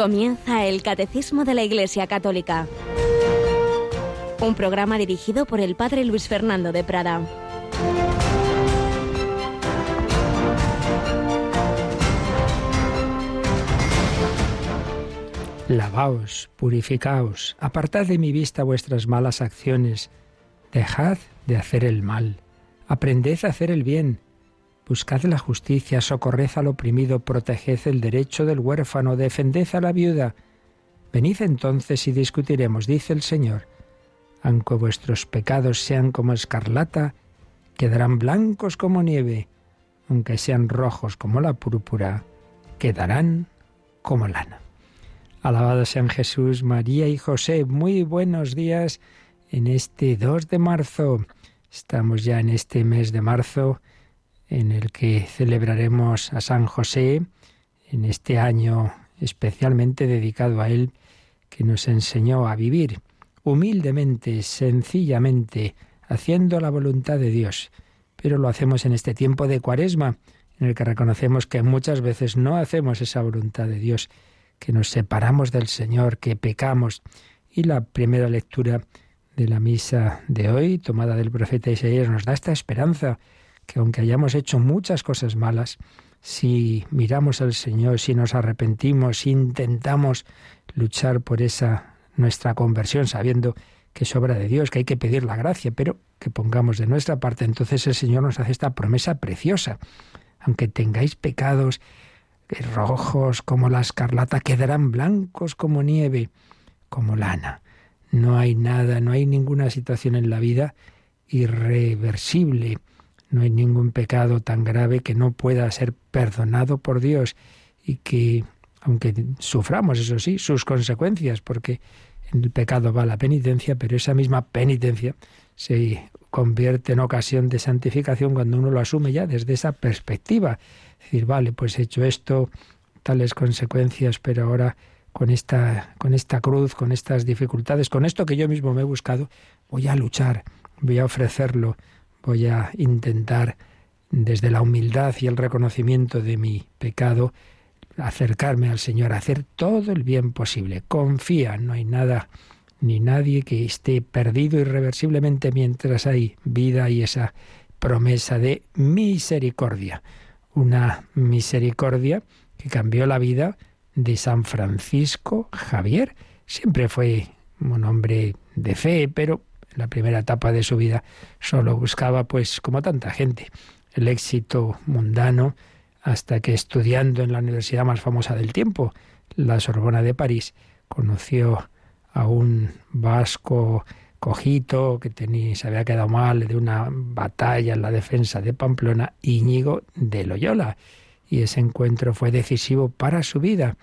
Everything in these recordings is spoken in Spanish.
Comienza el Catecismo de la Iglesia Católica, un programa dirigido por el Padre Luis Fernando de Prada. Lavaos, purificaos, apartad de mi vista vuestras malas acciones, dejad de hacer el mal, aprended a hacer el bien, buscad la justicia, socorred al oprimido, proteged el derecho del huérfano, defended a la viuda. Venid entonces y discutiremos, dice el Señor. Aunque vuestros pecados sean como escarlata, quedarán blancos como nieve, aunque sean rojos como la púrpura, quedarán como lana. Alabado sean Jesús, María y José. Muy buenos días en este 2 de marzo. Estamos ya en este mes de marzo en el que celebraremos a San José en este año especialmente dedicado a él que nos enseñó a vivir humildemente, sencillamente, haciendo la voluntad de Dios. Pero lo hacemos en este tiempo de cuaresma, en el que reconocemos que muchas veces no hacemos esa voluntad de Dios que nos separamos del Señor, que pecamos. Y la primera lectura de la misa de hoy, tomada del profeta Isaías, nos da esta esperanza, que aunque hayamos hecho muchas cosas malas, si miramos al Señor, si nos arrepentimos, si intentamos luchar por esa nuestra conversión, sabiendo que es obra de Dios, que hay que pedir la gracia, pero que pongamos de nuestra parte, entonces el Señor nos hace esta promesa preciosa. Aunque tengáis pecados rojos como la escarlata, quedarán blancos como nieve, como lana. No hay nada, no hay ninguna situación en la vida irreversible, no hay ningún pecado tan grave que no pueda ser perdonado por Dios y que, aunque suframos, eso sí, sus consecuencias, porque en el pecado va la penitencia, pero esa misma penitencia se convierte en ocasión de santificación cuando uno lo asume ya desde esa perspectiva. Decir, vale, pues he hecho esto, tales consecuencias, pero ahora con esta, con esta cruz, con estas dificultades, con esto que yo mismo me he buscado, voy a luchar, voy a ofrecerlo, voy a intentar desde la humildad y el reconocimiento de mi pecado, acercarme al Señor, hacer todo el bien posible. Confía, no hay nada ni nadie que esté perdido irreversiblemente mientras hay vida y esa promesa de misericordia una misericordia que cambió la vida de San Francisco Javier. Siempre fue un hombre de fe, pero la primera etapa de su vida solo buscaba, pues como tanta gente, el éxito mundano, hasta que estudiando en la universidad más famosa del tiempo, la Sorbona de París, conoció a un vasco cojito, que tenía, se había quedado mal de una batalla en la defensa de Pamplona, Íñigo de Loyola. Y ese encuentro fue decisivo para su vida.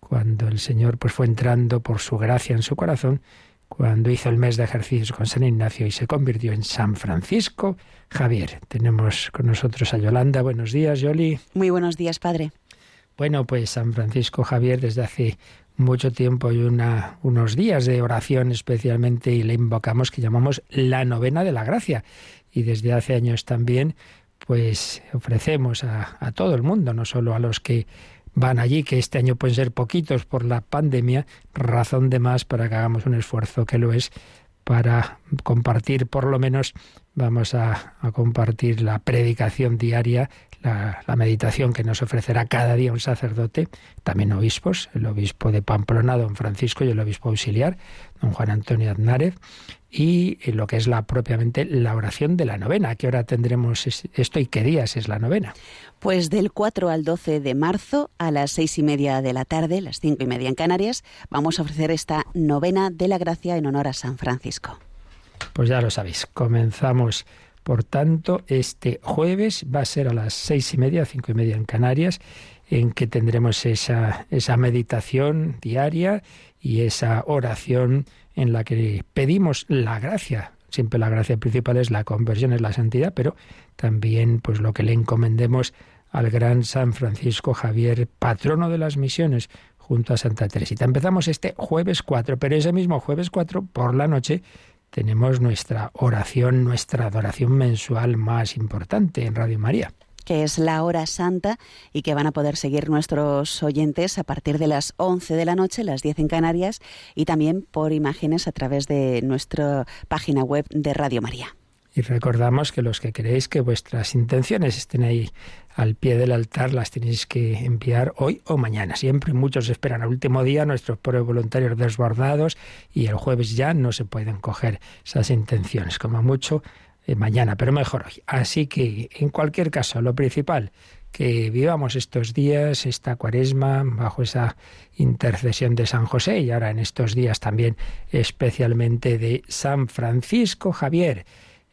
Cuando el Señor pues, fue entrando por su gracia en su corazón, cuando hizo el mes de ejercicios con San Ignacio y se convirtió en San Francisco Javier. Tenemos con nosotros a Yolanda. Buenos días, Yoli. Muy buenos días, padre. Bueno, pues San Francisco Javier desde hace mucho tiempo y una, unos días de oración especialmente y le invocamos que llamamos la novena de la gracia. Y desde hace años también pues ofrecemos a, a todo el mundo, no solo a los que van allí, que este año pueden ser poquitos por la pandemia, razón de más para que hagamos un esfuerzo que lo es para compartir, por lo menos vamos a, compartir la predicación diaria la, meditación que nos ofrecerá cada día un sacerdote, también obispos, el obispo de Pamplona, don Francisco, y el obispo auxiliar, don Juan Antonio Aznárez, y lo que es la propiamente la oración de la novena. ¿A qué hora tendremos esto y qué días es la novena? Pues del 4 al 12 de marzo a las seis y media de la tarde, las cinco y media en Canarias, vamos a ofrecer esta novena de la gracia en honor a San Francisco. Pues ya lo sabéis, comenzamos por tanto, este jueves va a ser a las seis y media, cinco y media en Canarias, en que tendremos esa, esa meditación diaria y esa oración en la que pedimos la gracia. Siempre la gracia principal es la conversión, es la santidad, pero también pues lo que le encomendemos al gran San Francisco Javier, patrono de las misiones, junto a Santa Teresita. Empezamos este jueves 4, pero ese mismo jueves 4 por la noche tenemos nuestra oración, nuestra adoración mensual más importante en Radio María. que es la hora santa y que van a poder seguir nuestros oyentes a partir de las 11 de la noche, las 10 en Canarias, y también por imágenes a través de nuestra página web de Radio María. Y recordamos que los que queréis que vuestras intenciones estén ahí al pie del altar, las tenéis que enviar hoy o mañana. Siempre muchos esperan al último día nuestros pobres voluntarios desbordados y el jueves ya no se pueden coger esas intenciones, como mucho eh, mañana, pero mejor hoy. Así que, en cualquier caso, lo principal, que vivamos estos días, esta cuaresma, bajo esa intercesión de San José y ahora en estos días también especialmente de San Francisco Javier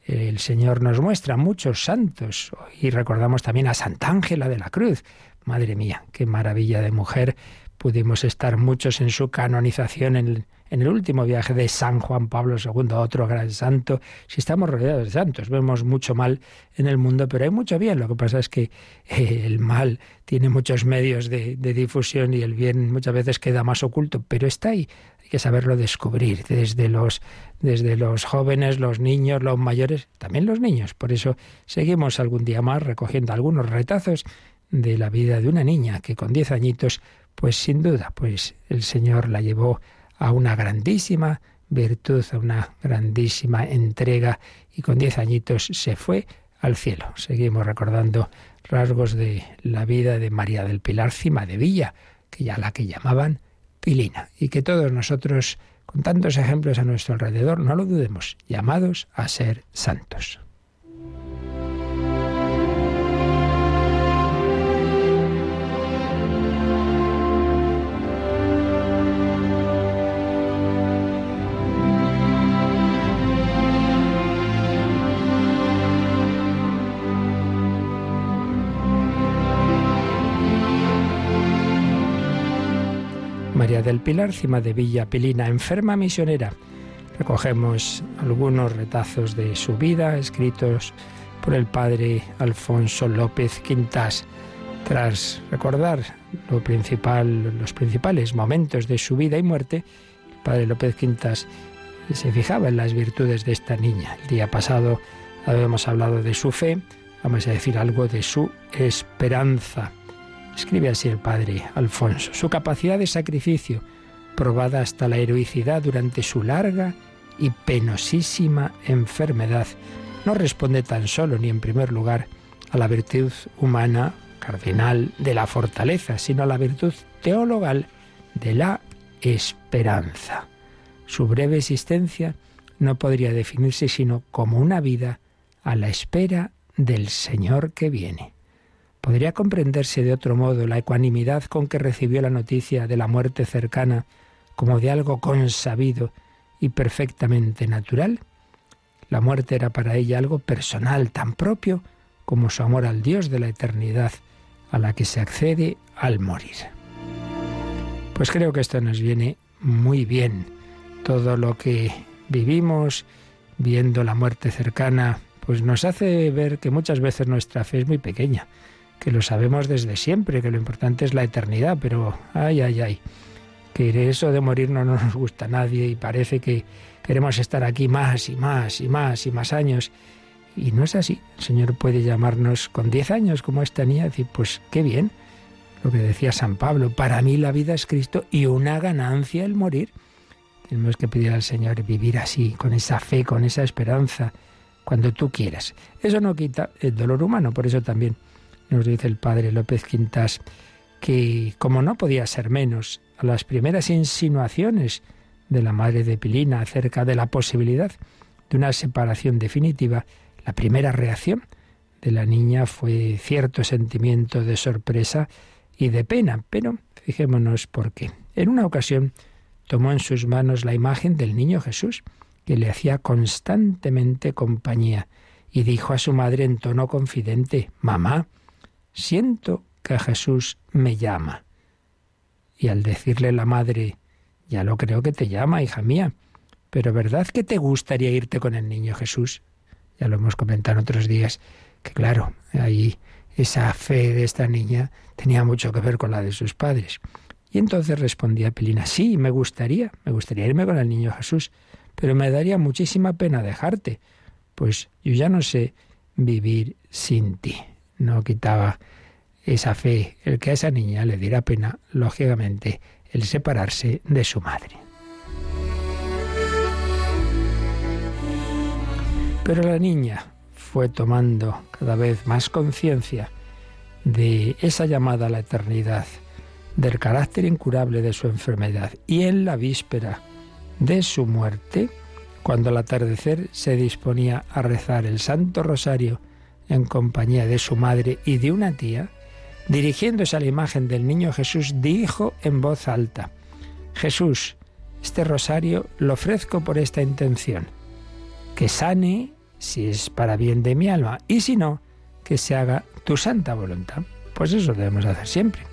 el Señor nos muestra muchos santos y recordamos también a Santa Ángela de la Cruz. Madre mía, qué maravilla de mujer. Pudimos estar muchos en su canonización en, el último viaje de San Juan Pablo II, otro gran santo. Si estamos rodeados de santos, vemos mucho mal en el mundo, pero hay mucho bien. Lo que pasa es que eh, el mal tiene muchos medios de, de difusión y el bien muchas veces queda más oculto, pero está ahí que saberlo descubrir desde los, desde los jóvenes, los niños, los mayores, también los niños. Por eso seguimos algún día más recogiendo algunos retazos de la vida de una niña que con diez añitos, pues sin duda, pues el Señor la llevó a una grandísima virtud, a una grandísima entrega y con diez añitos se fue al cielo. Seguimos recordando rasgos de la vida de María del Pilar Cima de Villa, que ya la que llamaban Pilina, y que todos nosotros, con tantos ejemplos a nuestro alrededor, no lo dudemos, llamados a ser santos. Del Pilar, cima de Villa Pilina, enferma misionera. Recogemos algunos retazos de su vida escritos por el padre Alfonso López Quintas. Tras recordar lo principal, los principales momentos de su vida y muerte, el padre López Quintas se fijaba en las virtudes de esta niña. El día pasado habíamos hablado de su fe, vamos a decir algo de su esperanza. Escribe así el padre Alfonso. Su capacidad de sacrificio, probada hasta la heroicidad durante su larga y penosísima enfermedad, no responde tan solo ni en primer lugar a la virtud humana cardinal de la fortaleza, sino a la virtud teologal de la esperanza. Su breve existencia no podría definirse sino como una vida a la espera del Señor que viene. ¿Podría comprenderse de otro modo la ecuanimidad con que recibió la noticia de la muerte cercana como de algo consabido y perfectamente natural? La muerte era para ella algo personal, tan propio como su amor al Dios de la eternidad, a la que se accede al morir. Pues creo que esto nos viene muy bien. Todo lo que vivimos viendo la muerte cercana, pues nos hace ver que muchas veces nuestra fe es muy pequeña que lo sabemos desde siempre, que lo importante es la eternidad, pero ay, ay, ay, que eso de morir no nos gusta a nadie y parece que queremos estar aquí más y más y más y más años. Y no es así. El Señor puede llamarnos con 10 años como esta niña y decir, pues qué bien, lo que decía San Pablo, para mí la vida es Cristo y una ganancia el morir. Tenemos que pedir al Señor vivir así, con esa fe, con esa esperanza, cuando tú quieras. Eso no quita el dolor humano, por eso también nos dice el padre López Quintas, que como no podía ser menos, a las primeras insinuaciones de la madre de Pilina acerca de la posibilidad de una separación definitiva, la primera reacción de la niña fue cierto sentimiento de sorpresa y de pena, pero fijémonos por qué. En una ocasión tomó en sus manos la imagen del niño Jesús, que le hacía constantemente compañía, y dijo a su madre en tono confidente, Mamá, siento que Jesús me llama. Y al decirle la madre, ya lo creo que te llama, hija mía, pero ¿verdad que te gustaría irte con el niño Jesús? Ya lo hemos comentado en otros días, que claro, ahí esa fe de esta niña tenía mucho que ver con la de sus padres. Y entonces respondía Pelina, sí, me gustaría, me gustaría irme con el niño Jesús, pero me daría muchísima pena dejarte, pues yo ya no sé vivir sin ti no quitaba esa fe el que a esa niña le diera pena, lógicamente, el separarse de su madre. Pero la niña fue tomando cada vez más conciencia de esa llamada a la eternidad, del carácter incurable de su enfermedad y en la víspera de su muerte, cuando al atardecer se disponía a rezar el Santo Rosario en compañía de su madre y de una tía, dirigiéndose a la imagen del niño Jesús, dijo en voz alta, Jesús, este rosario lo ofrezco por esta intención, que sane si es para bien de mi alma y si no, que se haga tu santa voluntad. Pues eso debemos hacer siempre.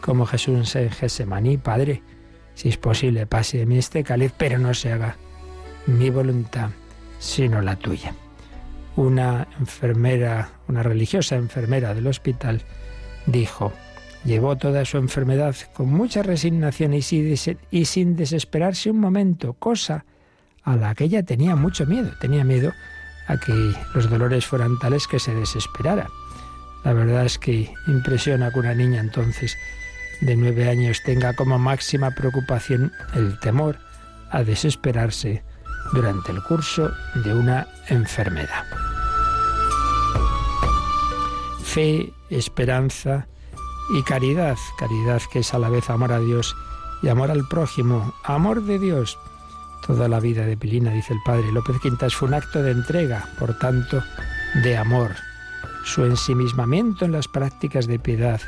Como Jesús en Gesemaní, Padre, si es posible, pase de mí este cáliz, pero no se haga mi voluntad, sino la tuya. Una enfermera, una religiosa enfermera del hospital, dijo, llevó toda su enfermedad con mucha resignación y sin desesperarse un momento, cosa a la que ella tenía mucho miedo, tenía miedo a que los dolores fueran tales que se desesperara. La verdad es que impresiona que una niña entonces de nueve años tenga como máxima preocupación el temor a desesperarse durante el curso de una enfermedad. Fe, esperanza y caridad, caridad que es a la vez amor a Dios y amor al prójimo, amor de Dios. Toda la vida de Pilina, dice el padre López Quintas, fue un acto de entrega, por tanto, de amor. Su ensimismamiento en las prácticas de piedad,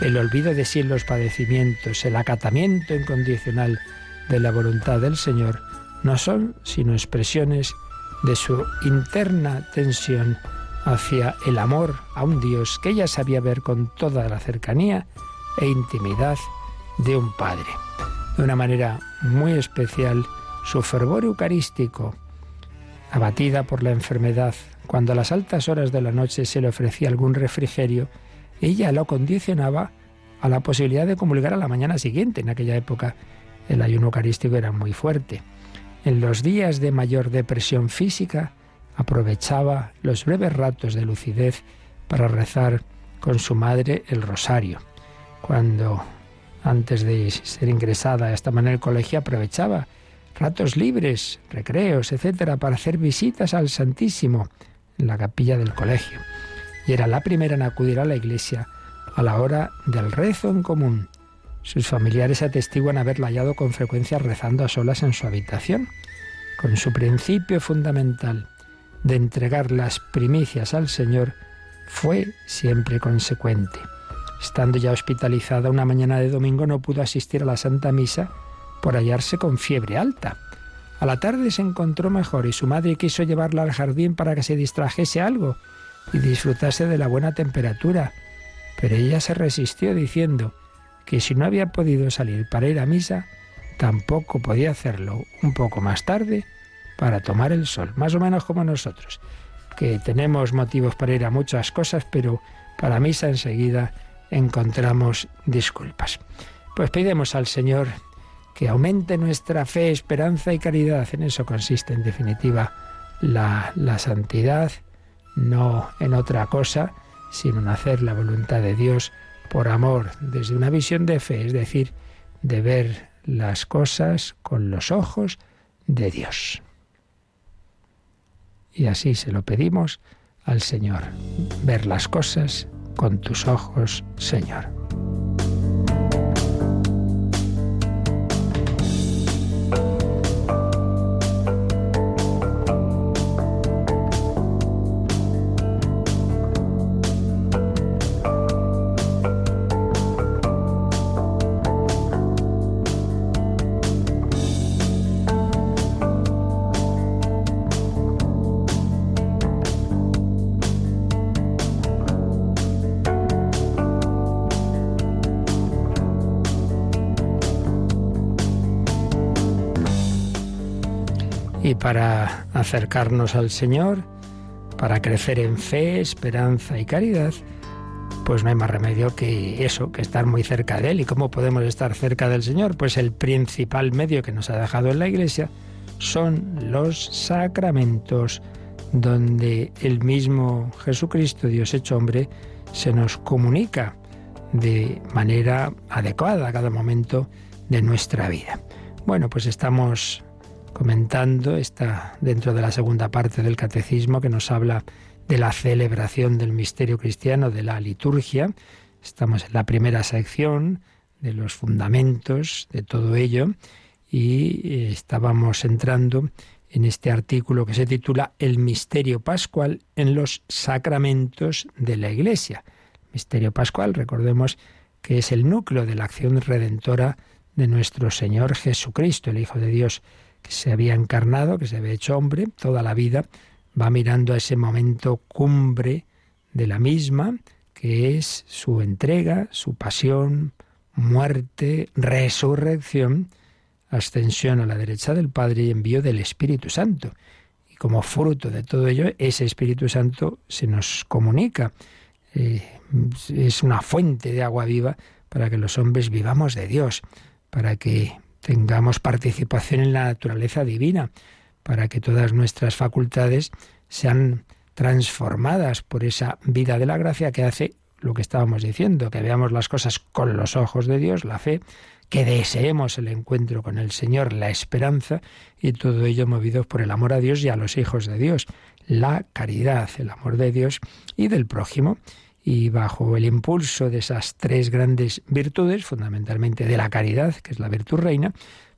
el olvido de sí en los padecimientos, el acatamiento incondicional de la voluntad del Señor, no son sino expresiones de su interna tensión hacia el amor a un Dios que ella sabía ver con toda la cercanía e intimidad de un Padre. De una manera muy especial, su fervor eucarístico, abatida por la enfermedad, cuando a las altas horas de la noche se le ofrecía algún refrigerio, ella lo condicionaba a la posibilidad de comulgar a la mañana siguiente. En aquella época el ayuno eucarístico era muy fuerte. En los días de mayor depresión física, aprovechaba los breves ratos de lucidez para rezar con su madre el rosario. Cuando, antes de ser ingresada esta manera el colegio, aprovechaba ratos libres, recreos, etcétera, para hacer visitas al Santísimo en la capilla del colegio. Y era la primera en acudir a la iglesia a la hora del rezo en común. Sus familiares atestiguan haberla hallado con frecuencia rezando a solas en su habitación, con su principio fundamental de entregar las primicias al Señor, fue siempre consecuente. Estando ya hospitalizada una mañana de domingo no pudo asistir a la Santa Misa por hallarse con fiebre alta. A la tarde se encontró mejor y su madre quiso llevarla al jardín para que se distrajese algo y disfrutase de la buena temperatura. Pero ella se resistió diciendo que si no había podido salir para ir a misa, tampoco podía hacerlo un poco más tarde para tomar el sol, más o menos como nosotros, que tenemos motivos para ir a muchas cosas, pero para misa enseguida encontramos disculpas. Pues pidemos al Señor que aumente nuestra fe, esperanza y caridad. En eso consiste, en definitiva, la, la santidad, no en otra cosa, sino en hacer la voluntad de Dios por amor, desde una visión de fe, es decir, de ver las cosas con los ojos de Dios. Y así se lo pedimos al Señor, ver las cosas con tus ojos, Señor. Acercarnos al Señor, para crecer en fe, esperanza y caridad, pues no hay más remedio que eso, que estar muy cerca de Él. ¿Y cómo podemos estar cerca del Señor? Pues el principal medio que nos ha dejado en la Iglesia son los sacramentos, donde el mismo Jesucristo, Dios hecho hombre, se nos comunica de manera adecuada a cada momento de nuestra vida. Bueno, pues estamos comentando, está dentro de la segunda parte del catecismo que nos habla de la celebración del misterio cristiano, de la liturgia. Estamos en la primera sección de los fundamentos de todo ello y eh, estábamos entrando en este artículo que se titula El misterio pascual en los sacramentos de la Iglesia. misterio pascual, recordemos que es el núcleo de la acción redentora de nuestro Señor Jesucristo, el Hijo de Dios que se había encarnado, que se había hecho hombre, toda la vida va mirando a ese momento cumbre de la misma, que es su entrega, su pasión, muerte, resurrección, ascensión a la derecha del Padre y envío del Espíritu Santo. Y como fruto de todo ello, ese Espíritu Santo se nos comunica. Eh, es una fuente de agua viva para que los hombres vivamos de Dios, para que tengamos participación en la naturaleza divina, para que todas nuestras facultades sean transformadas por esa vida de la gracia que hace lo que estábamos diciendo, que veamos las cosas con los ojos de Dios, la fe, que deseemos el encuentro con el Señor, la esperanza, y todo ello movidos por el amor a Dios y a los hijos de Dios, la caridad, el amor de Dios y del prójimo, y bajo el impulso de esas tres grandes virtudes, fundamentalmente de la caridad, que es la virtud reina,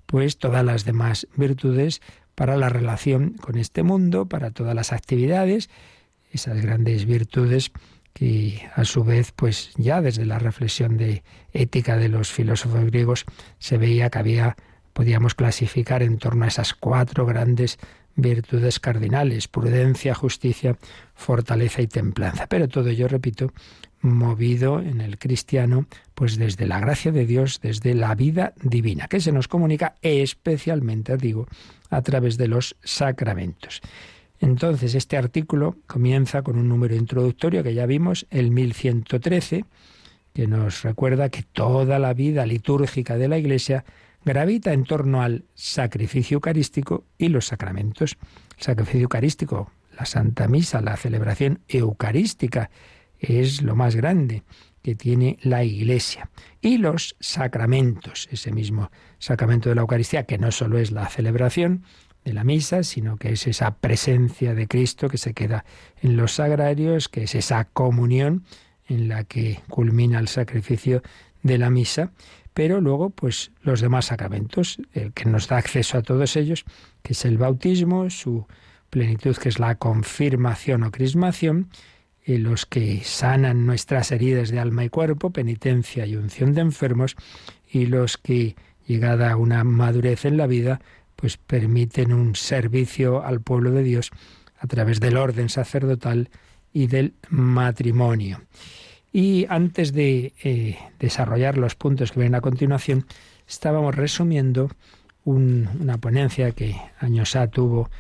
pues todas las demás virtudes para la relación con este mundo, para todas las actividades, esas grandes virtudes que a su vez, pues ya desde la reflexión de ética de los filósofos griegos se veía que había, podíamos clasificar en torno a esas cuatro grandes virtudes cardinales, prudencia, justicia, fortaleza y templanza. Pero todo ello, repito, movido en el cristiano, pues desde la gracia de Dios, desde la vida divina, que se nos comunica especialmente, digo, a través de los sacramentos. Entonces, este artículo comienza con un número introductorio que ya vimos, el 1113, que nos recuerda que toda la vida litúrgica de la Iglesia gravita en torno al sacrificio eucarístico y los sacramentos. El sacrificio eucarístico, la Santa Misa, la celebración eucarística, es lo más grande que tiene la Iglesia. Y los sacramentos, ese mismo sacramento de la Eucaristía, que no solo es la celebración de la misa, sino que es esa presencia de Cristo que se queda en los sagrarios, que es esa comunión en la que culmina el sacrificio de la misa, pero luego pues los demás sacramentos, el que nos da acceso a todos ellos, que es el bautismo, su plenitud que es la confirmación o crismación, y los que sanan nuestras heridas de alma y cuerpo, penitencia y unción de enfermos, y los que, llegada a una madurez en la vida, pues permiten un servicio al pueblo de Dios a través del orden sacerdotal y del matrimonio. Y antes de eh, desarrollar los puntos que vienen a continuación, estábamos resumiendo una ponencia que años A tuvo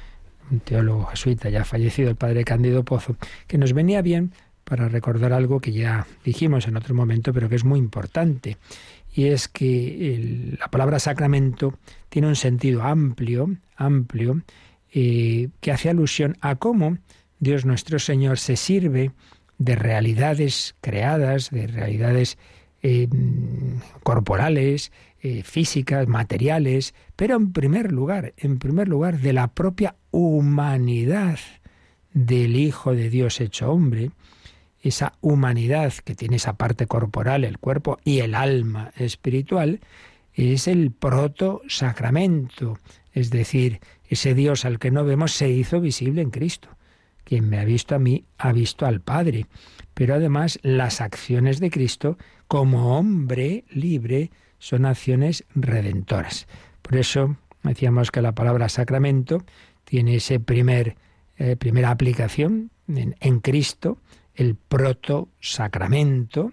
un teólogo jesuita ya fallecido, el padre Cándido Pozo, que nos venía bien para recordar algo que ya dijimos en otro momento, pero que es muy importante. Y es que la palabra sacramento tiene un sentido amplio, amplio, eh, que hace alusión a cómo Dios nuestro Señor se sirve de realidades creadas, de realidades eh, corporales, eh, físicas, materiales, pero en primer lugar, en primer lugar, de la propia humanidad del Hijo de Dios hecho hombre, esa humanidad que tiene esa parte corporal, el cuerpo y el alma espiritual, es el proto sacramento, es decir, ese Dios al que no vemos se hizo visible en Cristo. Quien me ha visto a mí ha visto al Padre. Pero además las acciones de Cristo como hombre libre son acciones redentoras. Por eso decíamos que la palabra sacramento tiene ese primer eh, primera aplicación en, en Cristo, el proto sacramento,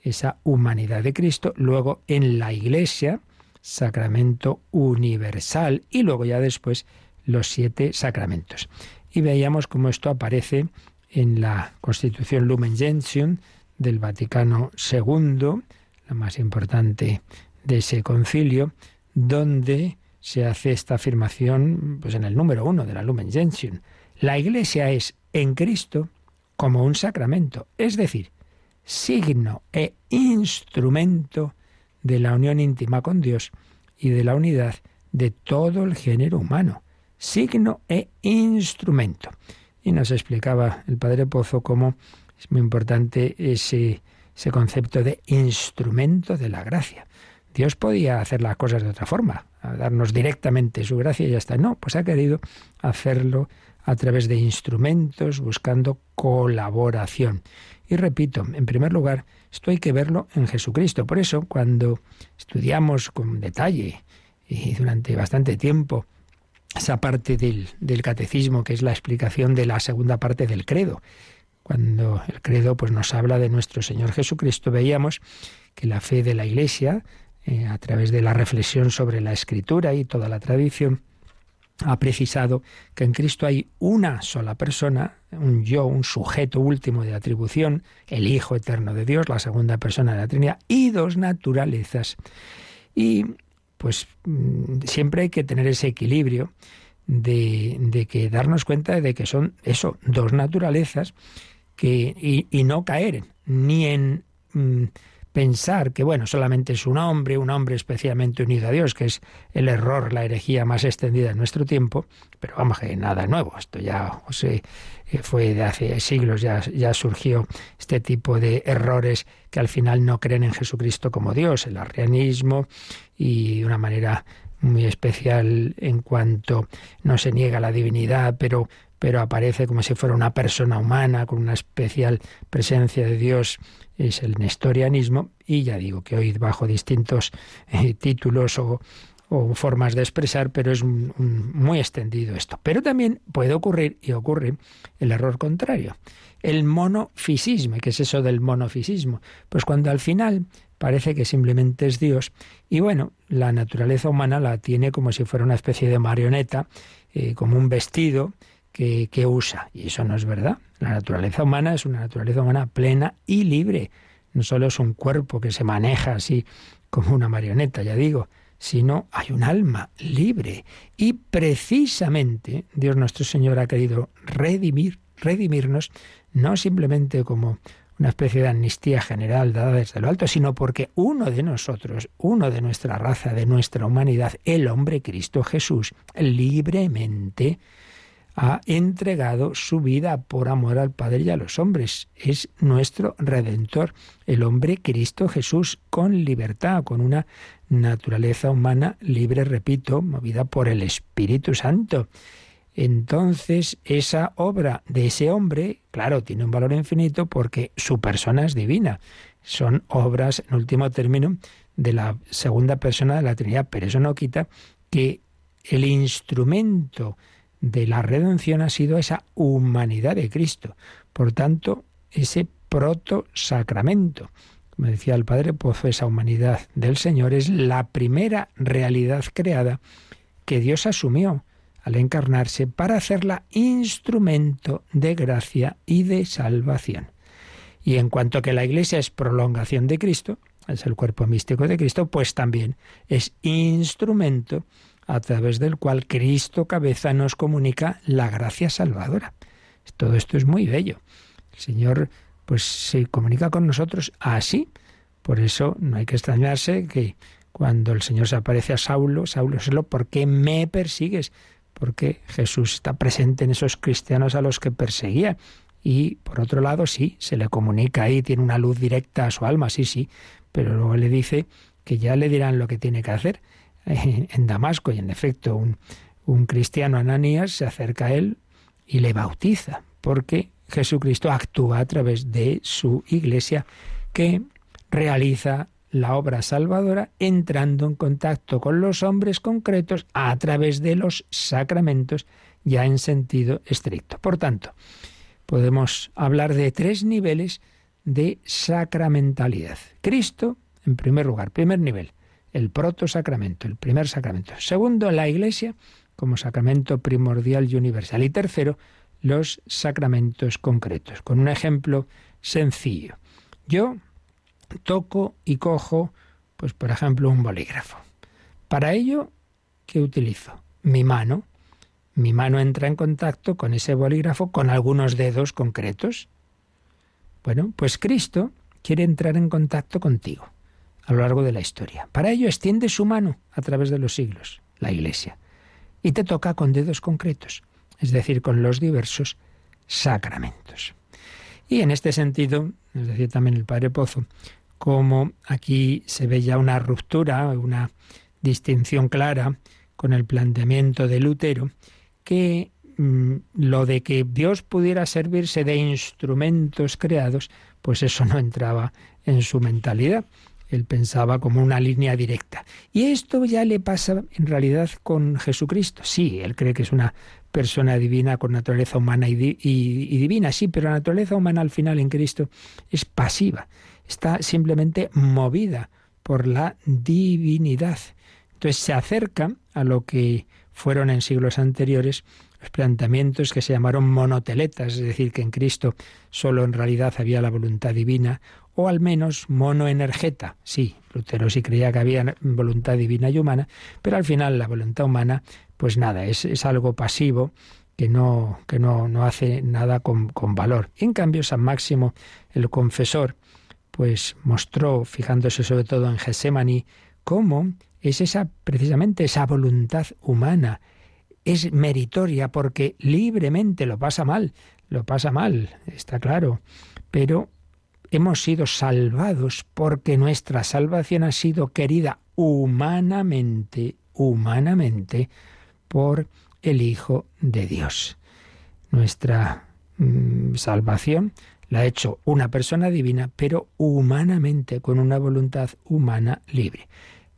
esa humanidad de Cristo, luego en la Iglesia, sacramento universal, y luego ya después los siete sacramentos. Y veíamos cómo esto aparece en la Constitución Lumen Gentium del Vaticano II, la más importante de ese concilio, donde se hace esta afirmación pues en el número uno de la Lumen Gentium. La Iglesia es en Cristo como un sacramento, es decir, signo e instrumento de la unión íntima con Dios y de la unidad de todo el género humano. Signo e instrumento. Y nos explicaba el padre Pozo cómo es muy importante ese, ese concepto de instrumento de la gracia. Dios podía hacer las cosas de otra forma, darnos directamente su gracia y ya está. No, pues ha querido hacerlo a través de instrumentos, buscando colaboración. Y repito, en primer lugar, esto hay que verlo en Jesucristo. Por eso, cuando estudiamos con detalle y durante bastante tiempo esa parte del, del, catecismo que es la explicación de la segunda parte del credo, cuando el credo pues, nos habla de nuestro Señor Jesucristo, veíamos que la fe de la Iglesia, eh, a través de la reflexión sobre la Escritura y toda la tradición, ha precisado que en Cristo hay una sola persona, un yo, un sujeto último de atribución, el Hijo eterno de Dios, la segunda persona de la Trinidad, y dos naturalezas. Y pues mm, siempre hay que tener ese equilibrio de, de que darnos cuenta de que son eso, dos naturalezas, que, y, no caer ni en mm, pensar que, bueno, solamente es un hombre, un hombre especialmente unido a Dios, que es el error, la herejía más extendida en nuestro tiempo, pero vamos, que nada nuevo, esto ya o sea, eh, fue de hace siglos, ya, ya surgió este tipo de errores que al final no creen en Jesucristo como Dios, el arrianismo y de una manera muy especial en cuanto no se niega la divinidad, pero pero aparece como si fuera una persona humana con una especial presencia de Dios es el nestorianismo. Y ya digo que hoy bajo distintos eh, títulos o, formas de expresar, pero es muy extendido esto. Pero también puede ocurrir y ocurre el error contrario, el monofisismo. ¿Qué es eso del monofisismo? Pues cuando al final parece que simplemente es Dios y bueno, la naturaleza humana la tiene como si fuera una especie de marioneta, eh, como un vestido, que, usa. Y eso no es verdad. La naturaleza humana es una naturaleza humana plena y libre. No solo es un cuerpo que se maneja así como una marioneta, ya digo, sino hay un alma libre. Y precisamente Dios nuestro Señor ha querido redimir, redimirnos, no simplemente como una especie de amnistía general dada desde lo alto, sino porque uno de nosotros, uno de nuestra raza, de nuestra humanidad, el hombre Cristo Jesús, libremente ha entregado su vida por amor al Padre y a los hombres. Es nuestro Redentor, el hombre Cristo Jesús, con libertad, con una naturaleza humana libre, repito, movida por el Espíritu Santo. Entonces, esa obra de ese hombre, claro, tiene un valor infinito porque su persona es divina. Son obras, en último término, de la segunda persona de la Trinidad, pero eso no quita que el instrumento de la redención ha sido esa humanidad de Cristo. Por tanto, ese proto-sacramento. Como decía el Padre Pozo, esa humanidad del Señor es la primera realidad creada que Dios asumió al encarnarse para hacerla instrumento de gracia y de salvación. Y en cuanto que la Iglesia es prolongación de Cristo, es el cuerpo místico de Cristo, pues también es instrumento a través del cual Cristo cabeza nos comunica la gracia salvadora. Todo esto es muy bello. El Señor pues se comunica con nosotros así. Por eso no hay que extrañarse que cuando el Señor se aparece a Saulo, Saulo, Saulo, ¿por qué me persigues? Porque Jesús está presente en esos cristianos a los que perseguía. Y por otro lado, sí, se le comunica ahí, tiene una luz directa a su alma, sí, sí, pero luego le dice que ya le dirán lo que tiene que hacer en Damasco y en efecto un, un cristiano Ananías se acerca a él y le bautiza, porque Jesucristo actúa a través de su iglesia que realiza la obra salvadora entrando en contacto con los hombres concretos a través de los sacramentos ya en sentido estricto. Por tanto, podemos hablar de tres niveles de sacramentalidad. Cristo, en primer lugar, primer nivel, el proto-sacramento, el primer sacramento. Segundo, la Iglesia como sacramento primordial y universal. Y tercero, los sacramentos concretos. Con un ejemplo sencillo. Yo toco y cojo, pues por ejemplo, un bolígrafo. Para ello, ¿qué utilizo? Mi mano. Mi mano entra en contacto con ese bolígrafo con algunos dedos concretos. Bueno, pues Cristo quiere entrar en contacto contigo a lo largo de la historia. Para ello extiende su mano a través de los siglos, la Iglesia, y te toca con dedos concretos, es decir, con los diversos sacramentos. Y en este sentido, nos decía también el Padre Pozo, como aquí se ve ya una ruptura, una distinción clara con el planteamiento de Lutero, que mm, lo de que Dios pudiera servirse de instrumentos creados, pues eso no entraba en su mentalidad. Él pensaba como una línea directa. Y esto ya le pasa en realidad con Jesucristo. Sí, él cree que es una persona divina con naturaleza humana y, divina, sí, pero la naturaleza humana al final en Cristo es pasiva, está simplemente movida por la divinidad. Entonces se acerca a lo que fueron en siglos anteriores los planteamientos que se llamaron monoteletas, es decir, que en Cristo solo en realidad había la voluntad divina, o al menos monoenergeta. Sí, Lutero sí creía que había voluntad divina y humana, pero al final la voluntad humana, pues nada, es, es algo pasivo que no, que no, no hace nada con, con valor. En cambio, San Máximo, el confesor, pues mostró, fijándose sobre todo en Gesemaní, cómo es esa precisamente esa voluntad humana, es meritoria porque libremente lo pasa mal, lo pasa mal, está claro, pero hemos sido salvados porque nuestra salvación ha sido querida humanamente, humanamente, por el Hijo de Dios. Nuestra mm, salvación la ha hecho una persona divina, pero humanamente, con una voluntad humana libre.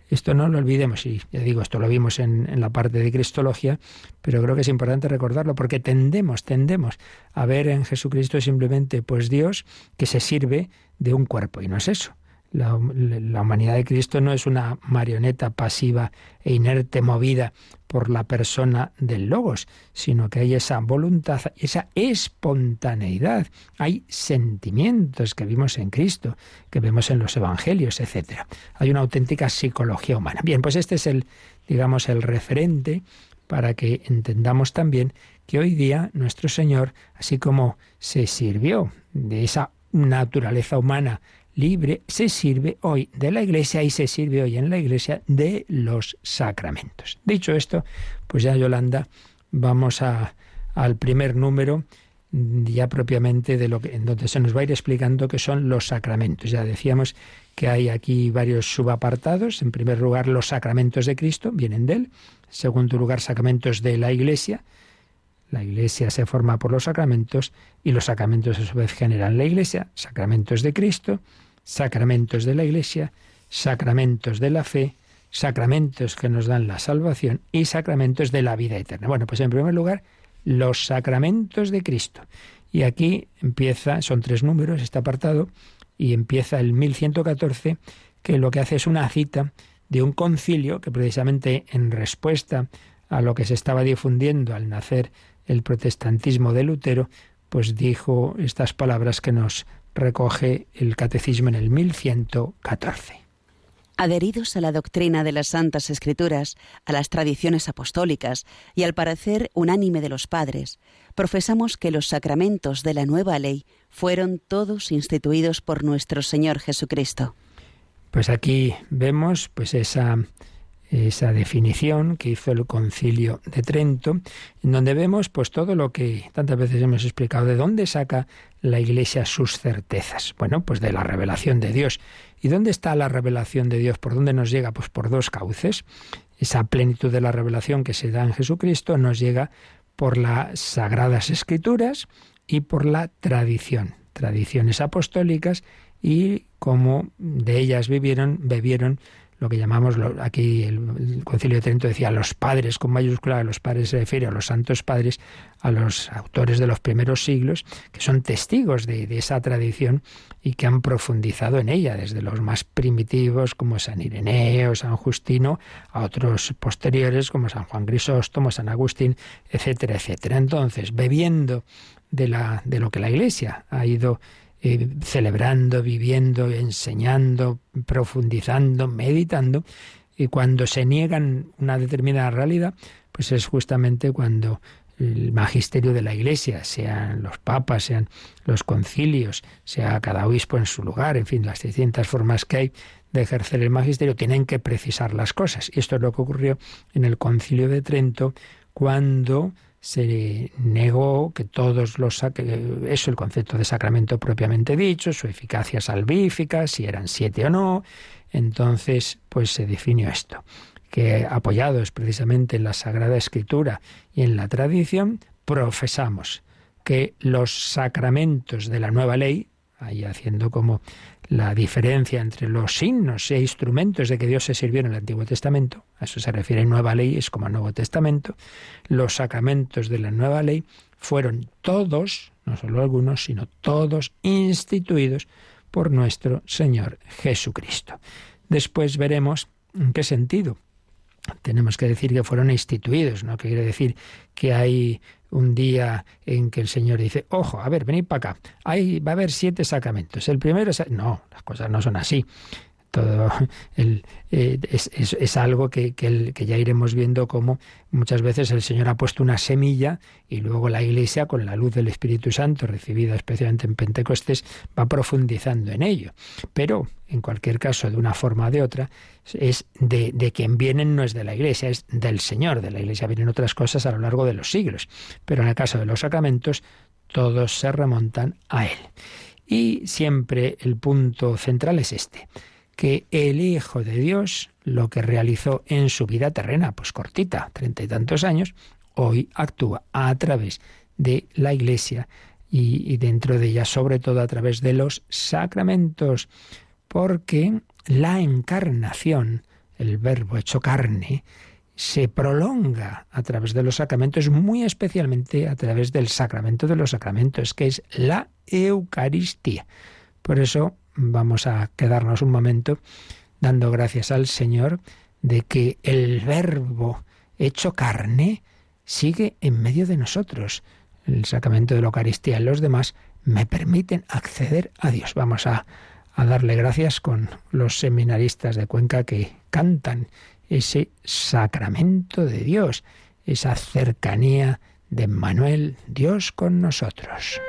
Esto no lo olvidemos, y ya digo, esto lo vimos en, en, la parte de Cristología, pero creo que es importante recordarlo, porque tendemos, tendemos a ver en Jesucristo simplemente, pues Dios que se sirve de un cuerpo, y no es eso. La, humanidad de Cristo no es una marioneta pasiva e inerte movida por la persona del Logos, sino que hay esa voluntad, esa espontaneidad, hay sentimientos que vimos en Cristo, que vemos en los Evangelios, etc. Hay una auténtica psicología humana. Bien, pues este es el, digamos, el referente para que entendamos también que hoy día nuestro Señor, así como se sirvió de esa naturaleza humana libre, se sirve hoy de la Iglesia y se sirve hoy en la Iglesia de los sacramentos. Dicho esto, pues ya Yolanda, vamos a, al primer número ya propiamente de lo que en donde se nos va a ir explicando qué son los sacramentos. Ya decíamos que hay aquí varios subapartados. En primer lugar, los sacramentos de Cristo vienen de él. En segundo lugar, sacramentos de la Iglesia. La Iglesia se forma por los sacramentos y los sacramentos a su vez generan la Iglesia, sacramentos de Cristo, sacramentos de la Iglesia, sacramentos de la fe, sacramentos que nos dan la salvación y sacramentos de la vida eterna. Bueno, pues en primer lugar, los sacramentos de Cristo. Y aquí empieza, son tres números este apartado, y empieza el 1114, que lo que hace es una cita de un concilio que precisamente en respuesta a lo que se estaba difundiendo al nacer el protestantismo de Lutero, pues dijo estas palabras que nos recoge el catecismo en el 1114. Adheridos a la doctrina de las Santas Escrituras, a las tradiciones apostólicas y al parecer unánime de los padres, profesamos que los sacramentos de la nueva ley fueron todos instituidos por nuestro Señor Jesucristo. Pues aquí vemos pues esa esa definición que hizo el Concilio de Trento, en donde vemos pues todo lo que tantas veces hemos explicado, de dónde saca la Iglesia sus certezas. Bueno, pues de la revelación de Dios. ¿Y dónde está la revelación de Dios? ¿Por dónde nos llega? Pues por dos cauces. Esa plenitud de la revelación que se da en Jesucristo nos llega por las sagradas escrituras y por la tradición, tradiciones apostólicas y cómo de ellas vivieron, bebieron lo que llamamos aquí el, Concilio de Trento decía los padres con mayúscula, a los padres se refiere a los santos padres, a los autores de los primeros siglos, que son testigos de, esa tradición y que han profundizado en ella, desde los más primitivos como San Ireneo, San Justino, a otros posteriores como San Juan Grisóstomo, San Agustín, etcétera, etcétera. Entonces, bebiendo de, la, de lo que la Iglesia ha ido eh, celebrando, viviendo, enseñando, profundizando, meditando, y cuando se niegan una determinada realidad, pues es justamente cuando el magisterio de la Iglesia, sean los papas, sean los concilios, sea cada obispo en su lugar, en fin, las distintas formas que hay de ejercer el magisterio, tienen que precisar las cosas. Y esto es lo que ocurrió en el concilio de Trento cuando se negó que todos los eso el concepto de sacramento propiamente dicho, su eficacia salvífica, si eran siete o no, entonces pues se definió esto que apoyados precisamente en la Sagrada Escritura y en la tradición, profesamos que los sacramentos de la nueva ley, ahí haciendo como la diferencia entre los signos e instrumentos de que Dios se sirvió en el Antiguo Testamento, a eso se refiere nueva ley, es como Nuevo Testamento, los sacramentos de la nueva ley fueron todos, no solo algunos, sino todos instituidos por nuestro Señor Jesucristo. Después veremos en qué sentido tenemos que decir que fueron instituidos, ¿no? Que quiere decir que hay un día en que el Señor dice, ojo, a ver, venid para acá, Ahí va a haber siete sacramentos. El primero es... No, las cosas no son así eh, es, algo que, que, ya iremos viendo cómo muchas veces el Señor ha puesto una semilla y luego la Iglesia, con la luz del Espíritu Santo, recibida especialmente en Pentecostés, va profundizando en ello. Pero, en cualquier caso, de una forma o de otra, es de, de quien vienen no es de la Iglesia, es del Señor. De la Iglesia vienen otras cosas a lo largo de los siglos. Pero en el caso de los sacramentos, todos se remontan a Él. Y siempre el punto central es este que el Hijo de Dios, lo que realizó en su vida terrena, pues cortita, treinta y tantos años, hoy actúa a través de la Iglesia y, dentro de ella, sobre todo a través de los sacramentos, porque la encarnación, el verbo hecho carne, se prolonga a través de los sacramentos, muy especialmente a través del sacramento de los sacramentos, que es la Eucaristía. Por eso vamos a quedarnos un momento dando gracias al Señor de que el verbo hecho carne sigue en medio de nosotros. El sacramento de la Eucaristía y los demás me permiten acceder a Dios. Vamos a, a darle gracias con los seminaristas de Cuenca que cantan ese sacramento de Dios, esa cercanía de Manuel, Dios con nosotros.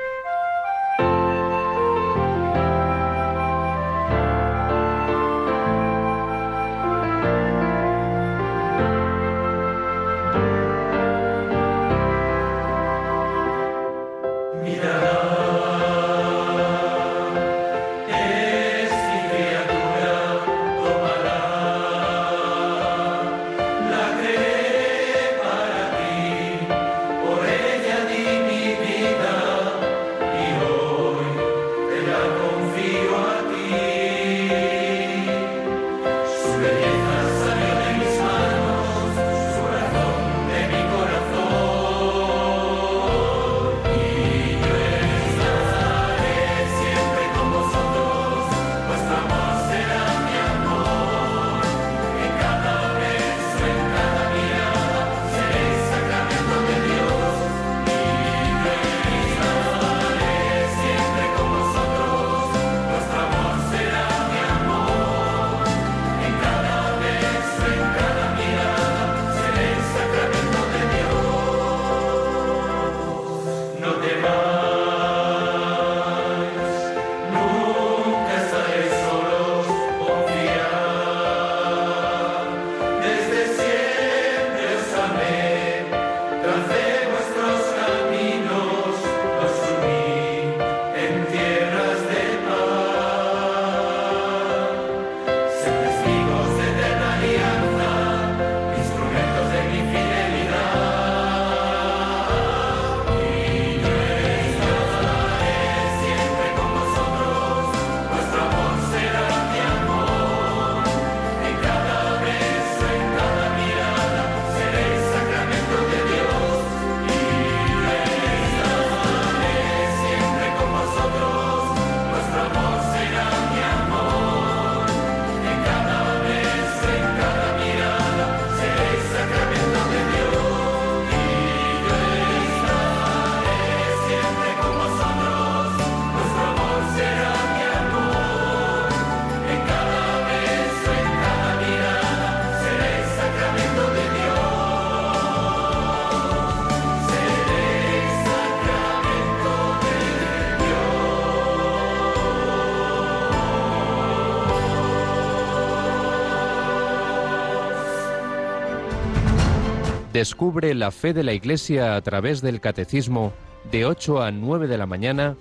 Descubre la fe de la Iglesia a través del Catecismo de 8 a 9 de la mañana,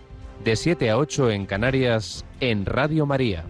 de 7 a 8 en Canarias, en Radio María.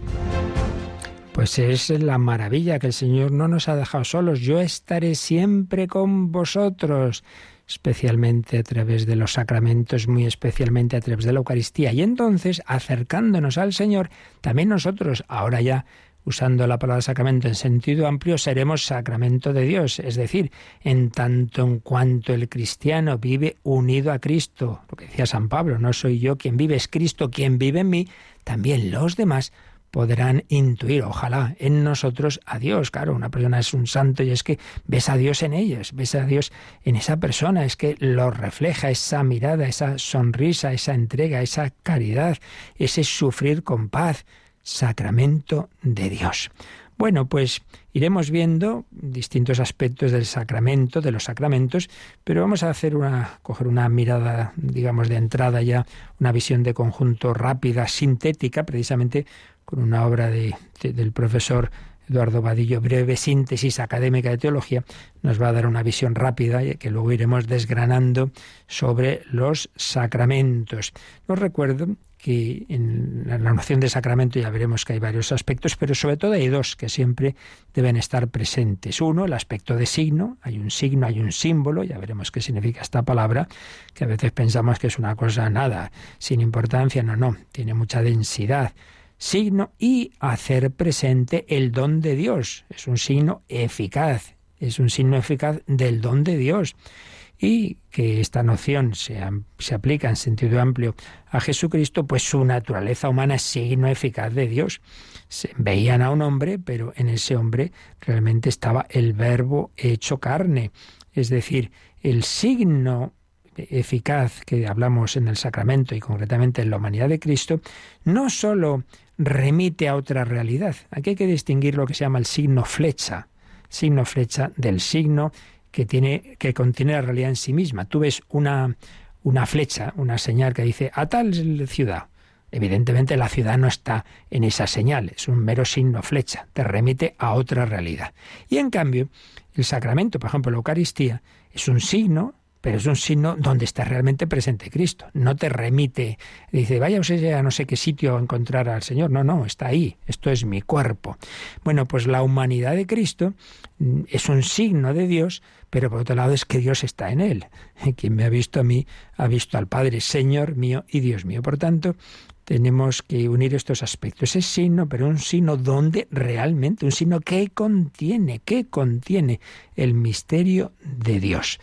Pues es la maravilla que el Señor no nos ha dejado solos. Yo estaré siempre con vosotros, especialmente a través de los sacramentos, muy especialmente a través de la Eucaristía. Y entonces, acercándonos al Señor, también nosotros, ahora ya usando la palabra sacramento en sentido amplio, seremos sacramento de Dios, es decir, en tanto en cuanto el cristiano vive unido a Cristo, lo que decía San Pablo, no soy yo quien vive, es Cristo quien vive en mí, también los demás podrán intuir, ojalá, en nosotros a Dios. Claro, una persona es un santo y es que ves a Dios en ellos, ves a Dios en esa persona, es que lo refleja esa mirada, esa sonrisa, esa entrega, esa caridad, ese sufrir con paz sacramento de Dios. Bueno, pues iremos viendo distintos aspectos del sacramento, de los sacramentos, pero vamos a hacer una, coger una mirada, digamos, de entrada ya, una visión de conjunto rápida, sintética, precisamente con una obra de, del profesor Eduardo Vadillo, breve síntesis académica de teología, nos va a dar una visión rápida que luego iremos desgranando sobre los sacramentos. Os recuerdo que en la noción de sacramento ya veremos que hay varios aspectos, pero sobre todo hay dos que siempre deben estar presentes. Uno, el aspecto de signo, hay un signo, hay un símbolo, ya veremos qué significa esta palabra, que a veces pensamos que es una cosa nada, sin importancia, no, no, tiene mucha densidad. Signo y hacer presente el don de Dios, es un signo eficaz, es un signo eficaz del don de Dios y que esta noción se, se, aplica en sentido amplio a Jesucristo, pues su naturaleza humana es signo eficaz de Dios. Se, veían a un hombre, pero en ese hombre realmente estaba el verbo hecho carne. Es decir, el signo eficaz que hablamos en el sacramento y concretamente en la humanidad de Cristo, no sólo remite a otra realidad. Aquí hay que distinguir lo que se llama el signo flecha, signo flecha del signo que, tiene, que contiene la realidad en sí misma. Tú ves una, una flecha, una señal que dice a tal ciudad. Evidentemente la ciudad no está en esa señal, es un mero signo flecha, te remite a otra realidad. Y en cambio, el sacramento, por ejemplo, la Eucaristía, es un signo pero es un signo donde está realmente presente Cristo. No te remite, dice, vaya usted a no sé qué sitio a encontrar al Señor. No, no, está ahí, esto es mi cuerpo. Bueno, pues la humanidad de Cristo mm, es un signo de Dios, pero por otro lado es que Dios está en él. Quien me ha visto a mí ha visto al Padre, Señor mío y Dios mío. Por tanto, tenemos que unir estos aspectos. Es signo, pero un signo donde realmente, un signo que contiene, que contiene el misterio de Dios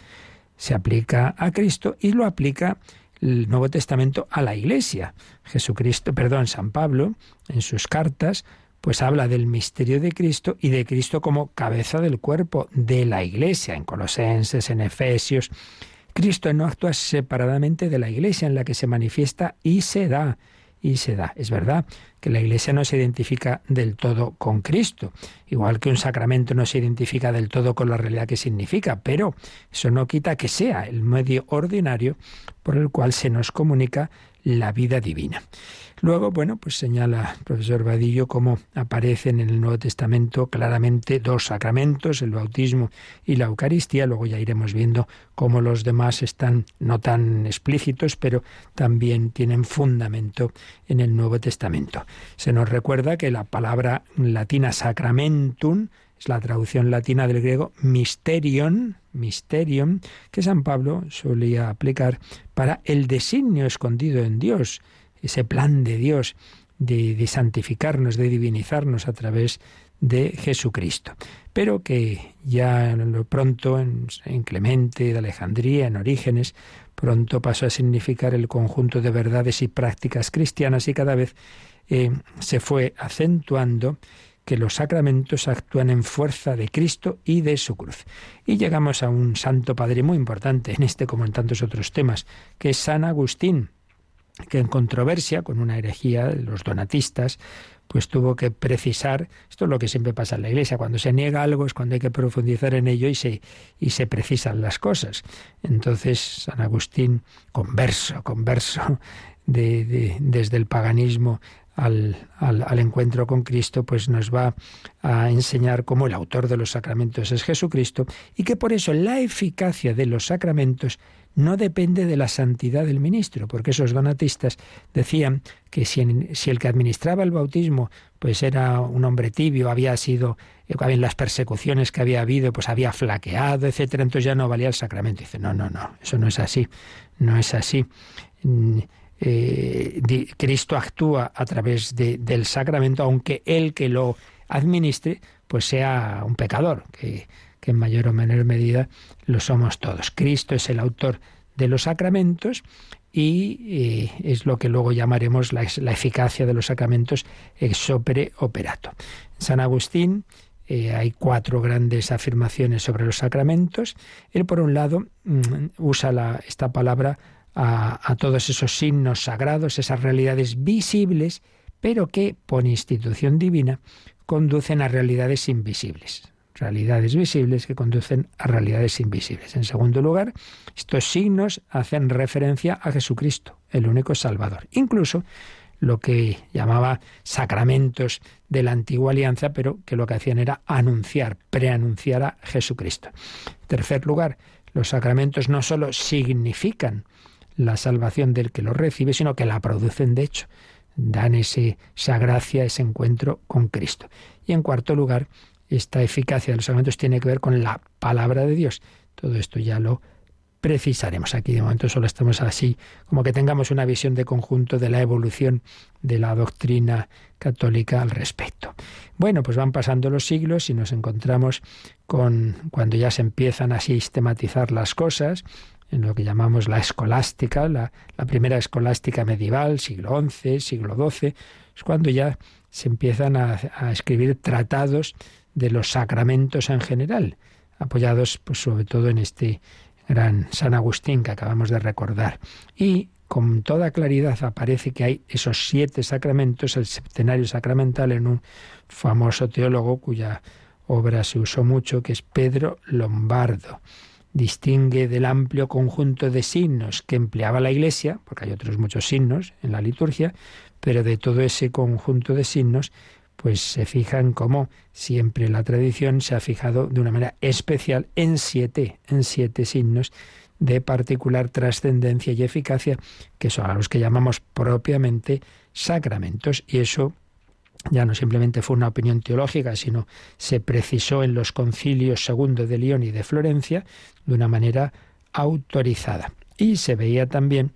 se aplica a Cristo y lo aplica el Nuevo Testamento a la Iglesia. Jesucristo, perdón, San Pablo, en sus cartas, pues habla del misterio de Cristo y de Cristo como cabeza del cuerpo de la Iglesia, en Colosenses, en Efesios. Cristo no actúa separadamente de la Iglesia en la que se manifiesta y se da y se da. Es verdad que la Iglesia no se identifica del todo con Cristo, igual que un sacramento no se identifica del todo con la realidad que significa, pero eso no quita que sea el medio ordinario por el cual se nos comunica la vida divina. Luego, bueno, pues señala el profesor Vadillo cómo aparecen en el Nuevo Testamento claramente dos sacramentos, el bautismo y la Eucaristía. Luego ya iremos viendo cómo los demás están no tan explícitos, pero también tienen fundamento en el Nuevo Testamento. Se nos recuerda que la palabra latina sacramentum la traducción latina del griego mysterion, mysterium, que San Pablo solía aplicar para el designio escondido en Dios ese plan de Dios de, santificarnos, de divinizarnos a través de Jesucristo. Pero que ya lo pronto en, Clemente de Alejandría, en Orígenes, pronto pasó a significar el conjunto de verdades y prácticas cristianas y cada vez eh, se fue acentuando que los sacramentos actúan en fuerza de Cristo y de su cruz. Y llegamos a un santo padre muy importante en este como en tantos otros temas, que es San Agustín, que en controversia con una herejía de los donatistas, pues tuvo que precisar, esto es lo que siempre pasa en la Iglesia, cuando se niega algo es cuando hay que profundizar en ello y se, y se precisan las cosas. Entonces, San Agustín, converso, converso, de, de, desde el paganismo al, al, encuentro con Cristo, pues nos va a enseñar cómo el autor de los sacramentos es Jesucristo y que por eso la eficacia de los sacramentos no depende de la santidad del ministro, porque esos donatistas decían que si, si, el que administraba el bautismo pues era un hombre tibio, había sido en las persecuciones que había habido, pues había flaqueado, etcétera, entonces ya no valía el sacramento. dice, no, no, no, eso no es así, no es así. Eh, Cristo actúa a través del sacramento, aunque el que lo administre, pues sea un pecador, que, en mayor o menor medida lo somos todos. Cristo es el autor de los sacramentos y eh, es lo que luego llamaremos la, eficacia de los sacramentos ex opere operato. San Agustín eh, hay cuatro grandes afirmaciones sobre los sacramentos. Él, por un lado, mm, usa esta palabra a, todos esos signos sagrados, esas realidades visibles, pero que, por institución divina, conducen a realidades invisibles. Realidades visibles que conducen a realidades invisibles. En segundo lugar, estos signos hacen referencia a Jesucristo, el único Salvador. Incluso lo que llamaba sacramentos de la antigua alianza, pero que lo que hacían era anunciar, preanunciar a Jesucristo. En tercer lugar, los sacramentos no solo significan la salvación del que lo recibe, sino que la producen de hecho. Dan ese, esa gracia, ese encuentro con Cristo. Y en cuarto lugar, esta eficacia de los sacramentos tiene que ver con la palabra de Dios. Todo esto ya lo precisaremos. Aquí de momento solo estamos así, como que tengamos una visión de conjunto de la evolución de la doctrina católica al respecto. Bueno, pues van pasando los siglos y nos encontramos con cuando ya se empiezan a sistematizar las cosas, en lo que llamamos la escolástica, la, primera escolástica medieval, siglo XI, siglo XII, es cuando ya se empiezan a, escribir tratados de los sacramentos en general, apoyados pues, sobre todo en este gran San Agustín que acabamos de recordar. Y con toda claridad aparece que hay esos siete sacramentos, el septenario sacramental, en un famoso teólogo cuya obra se usó mucho, que es Pedro Lombardo distingue del amplio conjunto de signos que empleaba la Iglesia, porque hay otros muchos signos en la liturgia, pero de todo ese conjunto de signos, pues se fijan como siempre la tradición se ha fijado de una manera especial en siete, en siete signos de particular trascendencia y eficacia, que son a los que llamamos propiamente sacramentos, y eso ya no simplemente fue una opinión teológica, sino se precisó en los concilios segundo de León y de Florencia de una manera autorizada. Y se veía también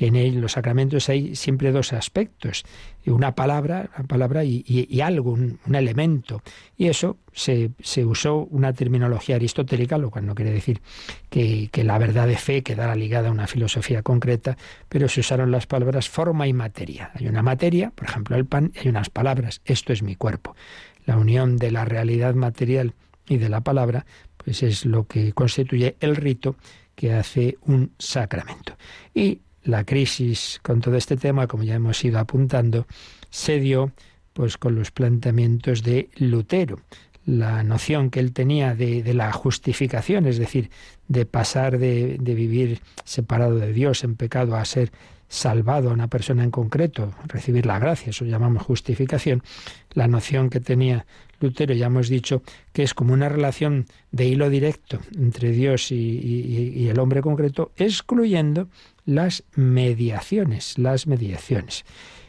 que en los sacramentos hay siempre dos aspectos, una palabra, una palabra y, algo, un, elemento. Y eso se, usó una terminología aristotélica, lo cual no quiere decir que, la verdad de fe quedara ligada a una filosofía concreta, pero se usaron las palabras forma y materia. Hay una materia, por ejemplo el pan, y hay unas palabras, esto es mi cuerpo. La unión de la realidad material y de la palabra, pues es lo que constituye el rito que hace un sacramento. Y la crisis con todo este tema, como ya hemos ido apuntando, se dio pues con los planteamientos de Lutero. La noción que él tenía de, la justificación, es decir, de pasar de, de, vivir separado de Dios en pecado a ser salvado a una persona en concreto, recibir la gracia, eso llamamos justificación, la noción que tenía Lutero, ya hemos dicho que es como una relación de hilo directo entre Dios y el hombre concreto, excluyendo las mediaciones, las mediaciones.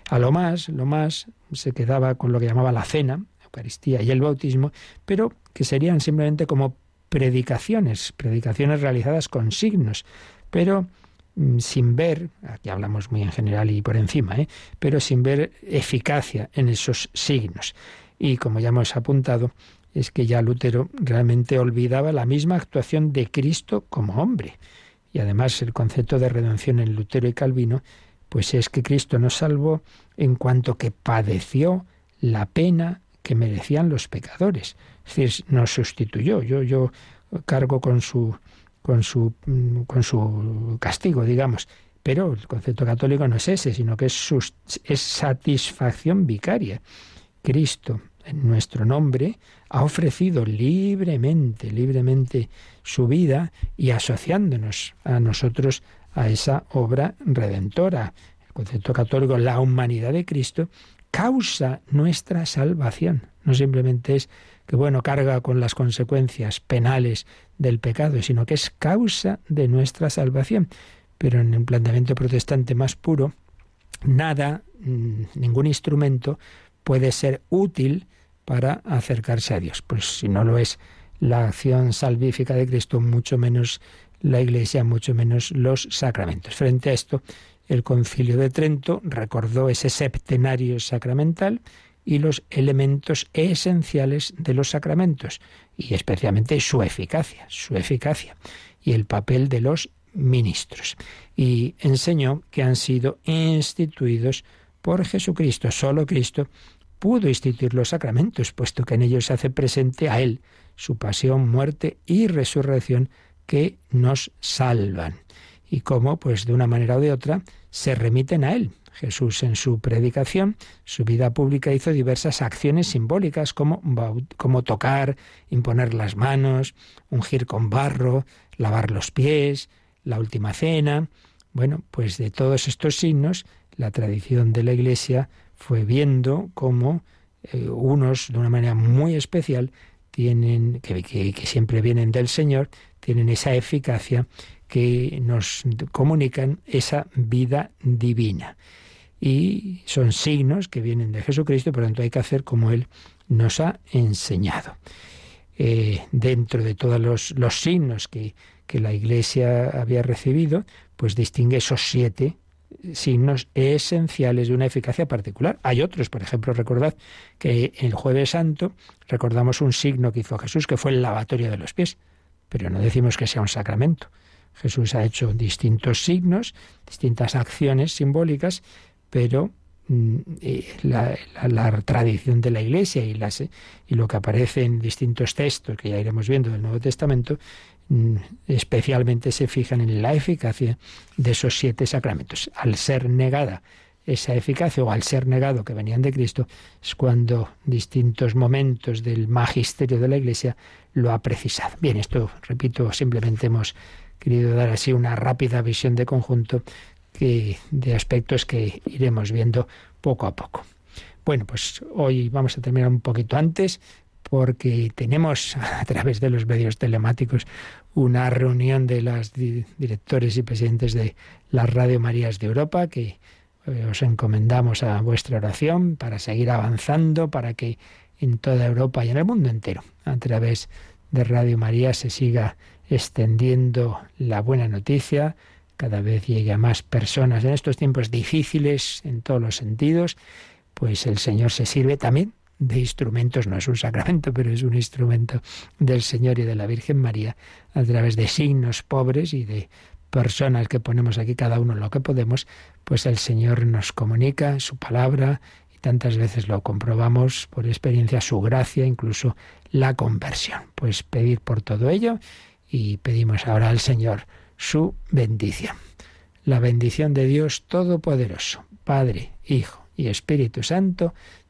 A lo más, lo más se quedaba con lo que llamaba la cena, Eucaristía y el bautismo, pero que serían simplemente como predicaciones, predicaciones realizadas con signos, pero mm, sin ver, aquí hablamos muy en general y por encima, ¿eh? pero sin ver eficacia en esos signos. Y como ya hemos apuntado, es que ya Lutero realmente olvidaba la misma actuación de Cristo como hombre. Y además el concepto de redención en Lutero y Calvino, pues es que Cristo nos salvó en cuanto que padeció la pena que merecían los pecadores. Es decir, nos sustituyó. Yo, yo cargo con su, con su, con su castigo, digamos. Pero el concepto católico no es ese, sino que es, es satisfacción vicaria. Cristo en nuestro nombre, ha ofrecido libremente, libremente su vida y asociándonos a nosotros a esa obra redentora. El concepto católico, la humanidad de Cristo, causa nuestra salvación. No simplemente es que, bueno, carga con las consecuencias penales del pecado, sino que es causa de nuestra salvación. Pero en el planteamiento protestante más puro, nada, mm, ningún instrumento puede ser útil para acercarse a Dios. Pues si no lo es la acción salvífica de Cristo, mucho menos la Iglesia, mucho menos los sacramentos. Frente a esto, el concilio de Trento recordó ese septenario sacramental y los elementos esenciales de los sacramentos, y especialmente su eficacia, su eficacia, y el papel de los ministros. Y enseñó que han sido instituidos por Jesucristo. Solo Cristo pudo instituir los sacramentos, puesto que en ellos se hace presente a Él, su pasión, muerte y resurrección que nos salvan. Y cómo, pues de una manera o de otra, se remiten a Él. Jesús en su predicación, su vida pública, hizo diversas acciones simbólicas como, como tocar, imponer las manos, ungir con barro, lavar los pies, la última cena. Bueno, pues de todos estos signos, la tradición de la Iglesia fue viendo cómo eh, unos, de una manera muy especial, tienen, que, que siempre vienen del Señor, tienen esa eficacia que nos comunican esa vida divina. Y son signos que vienen de Jesucristo, por lo tanto hay que hacer como Él nos ha enseñado. Eh, dentro de todos los, los signos que, que la Iglesia había recibido, pues distingue esos siete signos esenciales de una eficacia particular. Hay otros, por ejemplo, recordad que el jueves santo recordamos un signo que hizo Jesús, que fue el lavatorio de los pies, pero no decimos que sea un sacramento. Jesús ha hecho distintos signos, distintas acciones simbólicas, pero mm, eh, la, tradición de la Iglesia y, lo que aparece en distintos textos que ya iremos viendo del Nuevo Testamento, especialmente se fijan en la eficacia de esos siete sacramentos. Al ser negada esa eficacia o al ser negado que venían de Cristo, es cuando distintos momentos del magisterio de la Iglesia lo ha precisado. Bien, esto, repito, simplemente hemos querido dar así una rápida visión de conjunto que, de aspectos que iremos viendo poco a poco. Bueno, pues hoy vamos a terminar un poquito antes porque tenemos a través de los medios telemáticos una reunión de las directores y presidentes de las Radio Marías de Europa que eh, os encomendamos a vuestra oración para seguir avanzando, para que en toda Europa y en el mundo entero, a través de Radio María, se siga extendiendo la buena noticia, cada vez llegue a más personas. En estos tiempos difíciles en todos los sentidos, pues el Señor se sirve también de instrumentos, no es un sacramento, pero es un instrumento del Señor y de la Virgen María, a través de signos pobres y de personas que ponemos aquí cada uno lo que podemos, pues el Señor nos comunica su palabra y tantas veces lo comprobamos por experiencia, su gracia, incluso la conversión. Pues pedir por todo ello y pedimos ahora al Señor su bendición. La bendición de Dios Todopoderoso, Padre, Hijo y Espíritu Santo,